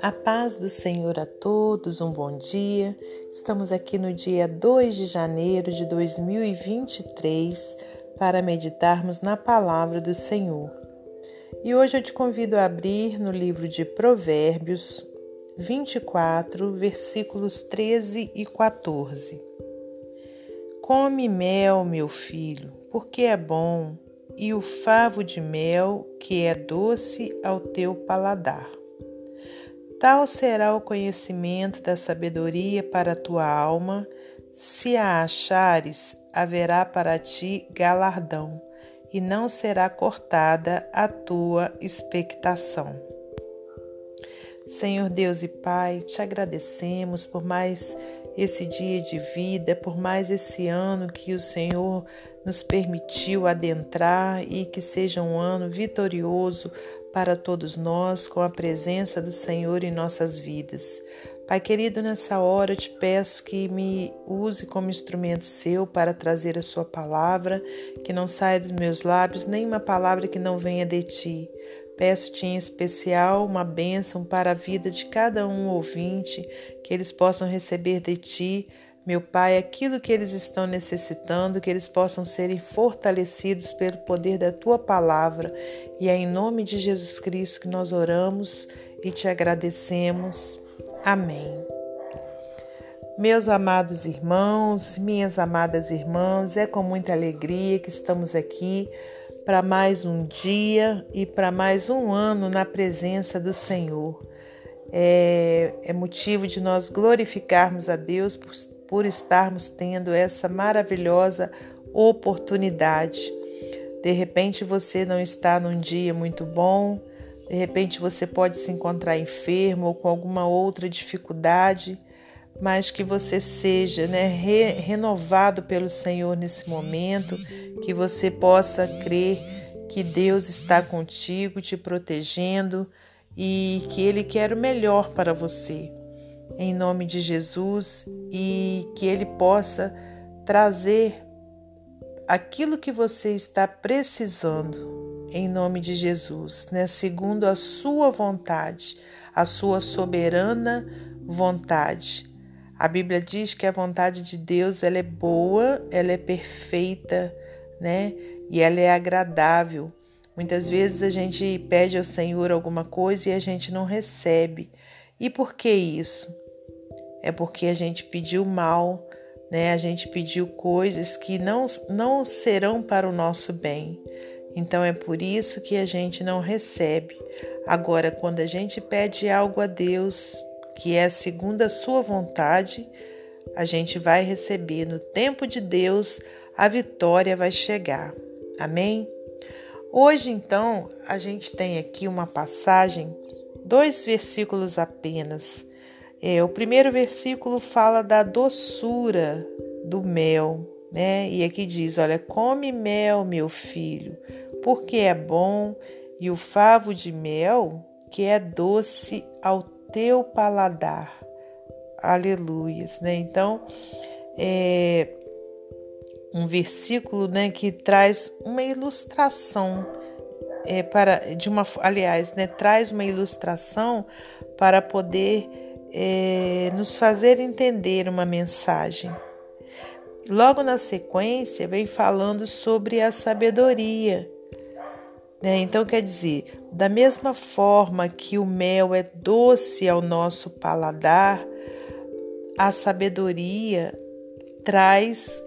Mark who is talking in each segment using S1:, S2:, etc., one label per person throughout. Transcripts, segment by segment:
S1: A paz do Senhor a todos, um bom dia. Estamos aqui no dia 2 de janeiro de 2023 para meditarmos na palavra do Senhor. E hoje eu te convido a abrir no livro de Provérbios 24, versículos 13 e 14. Come mel, meu filho, porque é bom, e o favo de mel, que é doce ao teu paladar. Tal será o conhecimento da sabedoria para a tua alma, se a achares, haverá para ti galardão, e não será cortada a tua expectação. Senhor Deus e Pai, te agradecemos por mais esse dia de vida, por mais esse ano que o Senhor nos permitiu adentrar e que seja um ano vitorioso para todos nós com a presença do Senhor em nossas vidas. Pai querido, nessa hora eu te peço que me use como instrumento seu para trazer a sua palavra, que não saia dos meus lábios nenhuma palavra que não venha de ti. Peço-te em especial uma bênção para a vida de cada um ouvinte, que eles possam receber de ti meu Pai, aquilo que eles estão necessitando, que eles possam serem fortalecidos pelo poder da tua palavra. E é em nome de Jesus Cristo que nós oramos e te agradecemos. Amém. Meus amados irmãos, minhas amadas irmãs, é com muita alegria que estamos aqui para mais um dia e para mais um ano na presença do Senhor. É, é motivo de nós glorificarmos a Deus por por estarmos tendo essa maravilhosa oportunidade. De repente você não está num dia muito bom, de repente você pode se encontrar enfermo ou com alguma outra dificuldade, mas que você seja né, re renovado pelo Senhor nesse momento, que você possa crer que Deus está contigo, te protegendo e que Ele quer o melhor para você em nome de Jesus e que Ele possa trazer aquilo que você está precisando em nome de Jesus, né? segundo a sua vontade, a sua soberana vontade. A Bíblia diz que a vontade de Deus ela é boa, ela é perfeita, né? E ela é agradável. Muitas vezes a gente pede ao Senhor alguma coisa e a gente não recebe. E por que isso? É porque a gente pediu mal, né? A gente pediu coisas que não, não serão para o nosso bem. Então é por isso que a gente não recebe. Agora, quando a gente pede algo a Deus, que é segundo a sua vontade, a gente vai receber no tempo de Deus, a vitória vai chegar. Amém? Hoje, então, a gente tem aqui uma passagem dois versículos apenas. É, o primeiro versículo fala da doçura do mel, né? E aqui diz: Olha, come mel, meu filho, porque é bom, e o favo de mel, que é doce ao teu paladar. Aleluias, né? Então, é um versículo, né, que traz uma ilustração é, para de uma, aliás, né, traz uma ilustração para poder é, nos fazer entender uma mensagem. Logo na sequência, vem falando sobre a sabedoria. Né? Então, quer dizer, da mesma forma que o mel é doce ao nosso paladar, a sabedoria traz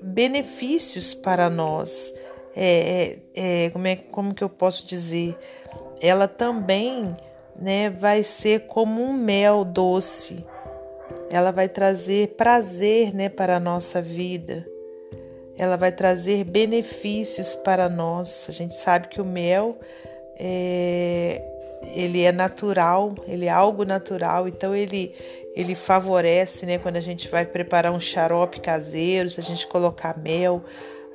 S1: benefícios para nós é, é, é, como, é, como que eu posso dizer? Ela também né, vai ser como um mel doce. Ela vai trazer prazer né, para a nossa vida. Ela vai trazer benefícios para nós. A gente sabe que o mel é, ele é natural, ele é algo natural, então ele, ele favorece, né? Quando a gente vai preparar um xarope caseiro, se a gente colocar mel,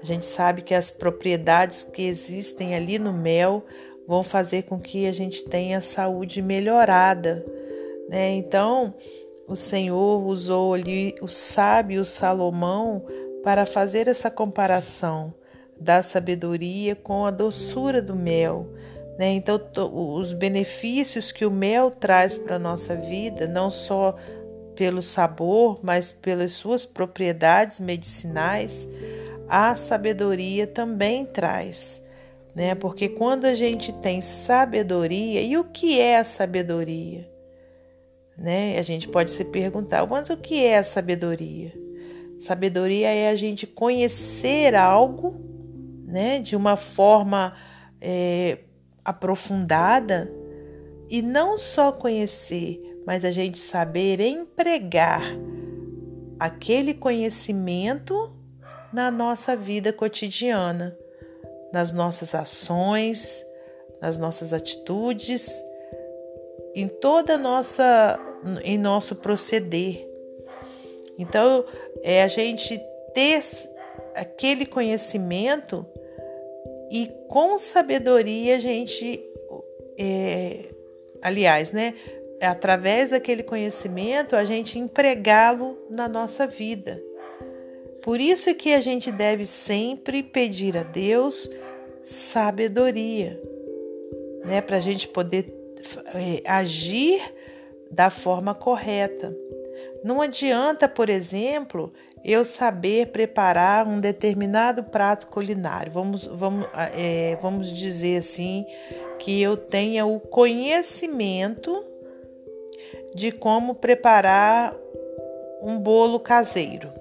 S1: a gente sabe que as propriedades que existem ali no mel vão fazer com que a gente tenha saúde melhorada, né? Então, o Senhor usou ali o sábio Salomão para fazer essa comparação. da sabedoria com a doçura do mel. Né? Então, os benefícios que o mel traz para a nossa vida, não só pelo sabor, mas pelas suas propriedades medicinais, a sabedoria também traz. Né? Porque quando a gente tem sabedoria, e o que é a sabedoria? Né? A gente pode se perguntar, mas o que é a sabedoria? Sabedoria é a gente conhecer algo né, de uma forma é, aprofundada e não só conhecer, mas a gente saber empregar aquele conhecimento na nossa vida cotidiana, nas nossas ações, nas nossas atitudes, em toda nossa em nosso proceder. Então, é a gente ter aquele conhecimento e com sabedoria a gente, é, aliás, né? Através daquele conhecimento, a gente empregá-lo na nossa vida. Por isso que a gente deve sempre pedir a Deus sabedoria, né? Para a gente poder é, agir da forma correta. Não adianta, por exemplo, eu saber preparar um determinado prato culinário. Vamos, vamos, é, vamos dizer assim, que eu tenha o conhecimento de como preparar um bolo caseiro.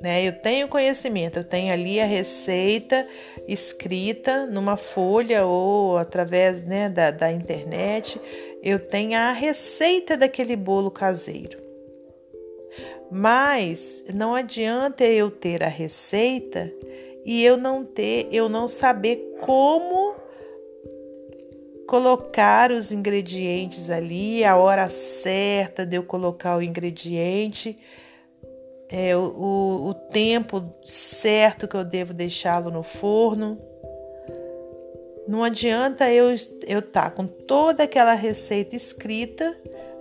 S1: Né? Eu tenho conhecimento, eu tenho ali a receita escrita numa folha ou através né, da, da internet, eu tenho a receita daquele bolo caseiro. Mas não adianta eu ter a receita e eu não ter, eu não saber como colocar os ingredientes ali, a hora certa de eu colocar o ingrediente, é, o, o tempo certo que eu devo deixá-lo no forno. Não adianta eu eu estar tá com toda aquela receita escrita,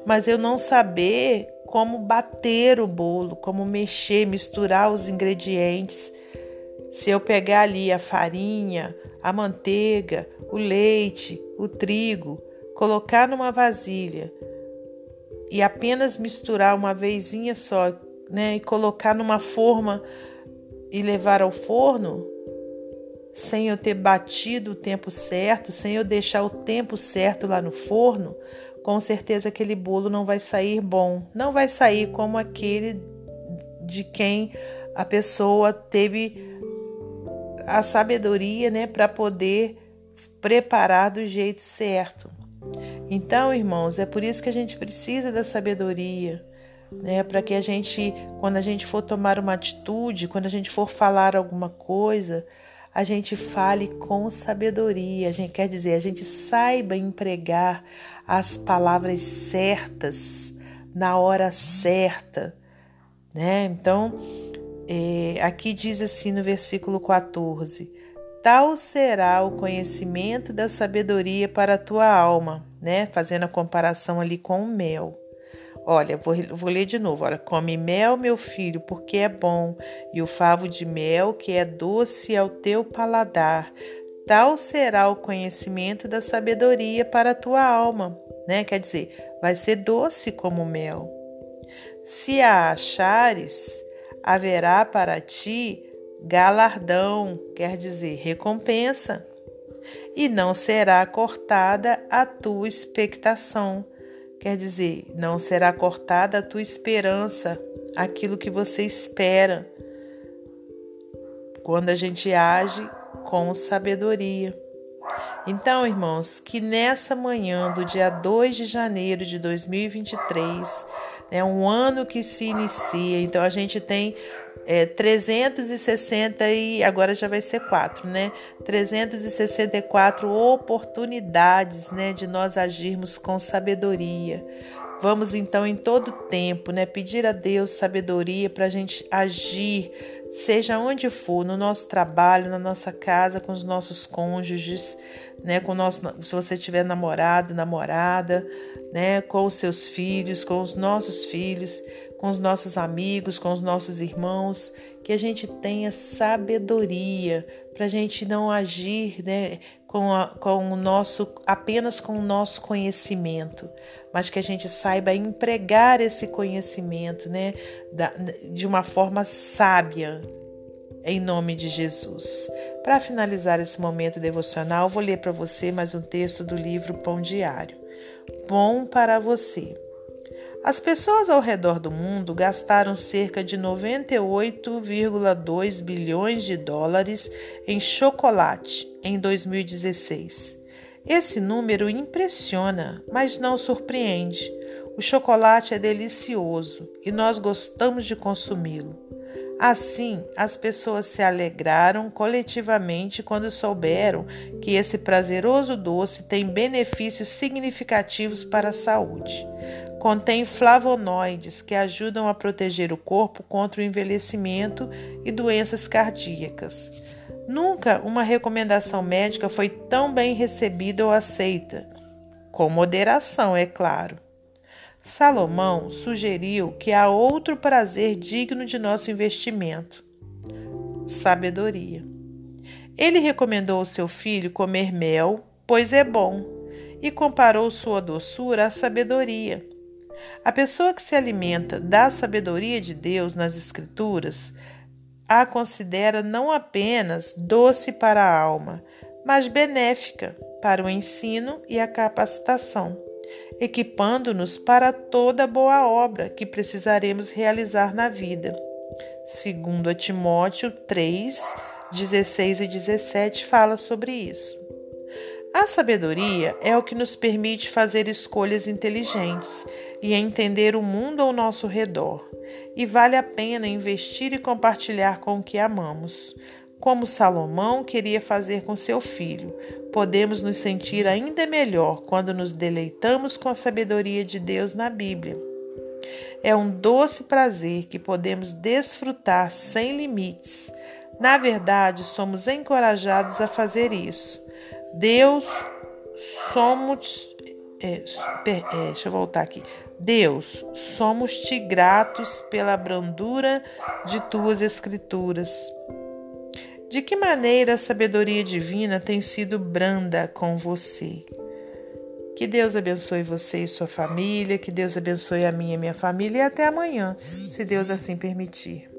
S1: mas eu não saber como bater o bolo, como mexer, misturar os ingredientes. Se eu pegar ali a farinha, a manteiga, o leite, o trigo, colocar numa vasilha e apenas misturar uma vezinha só, né, e colocar numa forma e levar ao forno, sem eu ter batido o tempo certo, sem eu deixar o tempo certo lá no forno, com certeza aquele bolo não vai sair bom, não vai sair como aquele de quem a pessoa teve a sabedoria, né, para poder preparar do jeito certo. Então, irmãos, é por isso que a gente precisa da sabedoria, né, para que a gente, quando a gente for tomar uma atitude, quando a gente for falar alguma coisa, a gente fale com sabedoria. A gente quer dizer, a gente saiba empregar as palavras certas na hora certa, né? Então, é, aqui diz assim no versículo 14: Tal será o conhecimento da sabedoria para a tua alma, né? Fazendo a comparação ali com o mel. Olha, vou, vou ler de novo. Olha, come mel, meu filho, porque é bom, e o favo de mel, que é doce ao teu paladar. Tal será o conhecimento da sabedoria para a tua alma, né? Quer dizer, vai ser doce como mel. Se a achares, haverá para ti galardão, quer dizer, recompensa, e não será cortada a tua expectação Quer dizer, não será cortada a tua esperança, aquilo que você espera, quando a gente age com sabedoria. Então, irmãos, que nessa manhã do dia 2 de janeiro de 2023, é um ano que se inicia, então a gente tem é, 360 e agora já vai ser quatro, né? 364 oportunidades, né, de nós agirmos com sabedoria. Vamos então em todo tempo, né, pedir a Deus sabedoria para a gente agir, seja onde for, no nosso trabalho, na nossa casa, com os nossos cônjuges, né, com nosso, se você tiver namorado, namorada, né, com os seus filhos, com os nossos filhos com os nossos amigos, com os nossos irmãos, que a gente tenha sabedoria para a gente não agir né, com, a, com o nosso apenas com o nosso conhecimento, mas que a gente saiba empregar esse conhecimento né, da, de uma forma sábia, em nome de Jesus. Para finalizar esse momento devocional, vou ler para você mais um texto do livro Pão Diário. Bom para você. As pessoas ao redor do mundo gastaram cerca de 98,2 bilhões de dólares em chocolate em 2016. Esse número impressiona, mas não surpreende. O chocolate é delicioso e nós gostamos de consumi-lo. Assim, as pessoas se alegraram coletivamente quando souberam que esse prazeroso doce tem benefícios significativos para a saúde. Contém flavonoides que ajudam a proteger o corpo contra o envelhecimento e doenças cardíacas. Nunca uma recomendação médica foi tão bem recebida ou aceita, com moderação, é claro. Salomão sugeriu que há outro prazer digno de nosso investimento: sabedoria. Ele recomendou ao seu filho comer mel, pois é bom, e comparou sua doçura à sabedoria. A pessoa que se alimenta da sabedoria de Deus nas Escrituras a considera não apenas doce para a alma, mas benéfica para o ensino e a capacitação equipando-nos para toda boa obra que precisaremos realizar na vida. Segundo Timóteo 3, 16 e 17 fala sobre isso. A sabedoria é o que nos permite fazer escolhas inteligentes e entender o mundo ao nosso redor, e vale a pena investir e compartilhar com o que amamos como Salomão queria fazer com seu filho. Podemos nos sentir ainda melhor quando nos deleitamos com a sabedoria de Deus na Bíblia. É um doce prazer que podemos desfrutar sem limites. Na verdade, somos encorajados a fazer isso. Deus, somos. É, é, deixa eu voltar aqui. Deus, somos-te gratos pela brandura de tuas escrituras. De que maneira a sabedoria divina tem sido branda com você? Que Deus abençoe você e sua família, que Deus abençoe a minha e minha família e até amanhã, se Deus assim permitir.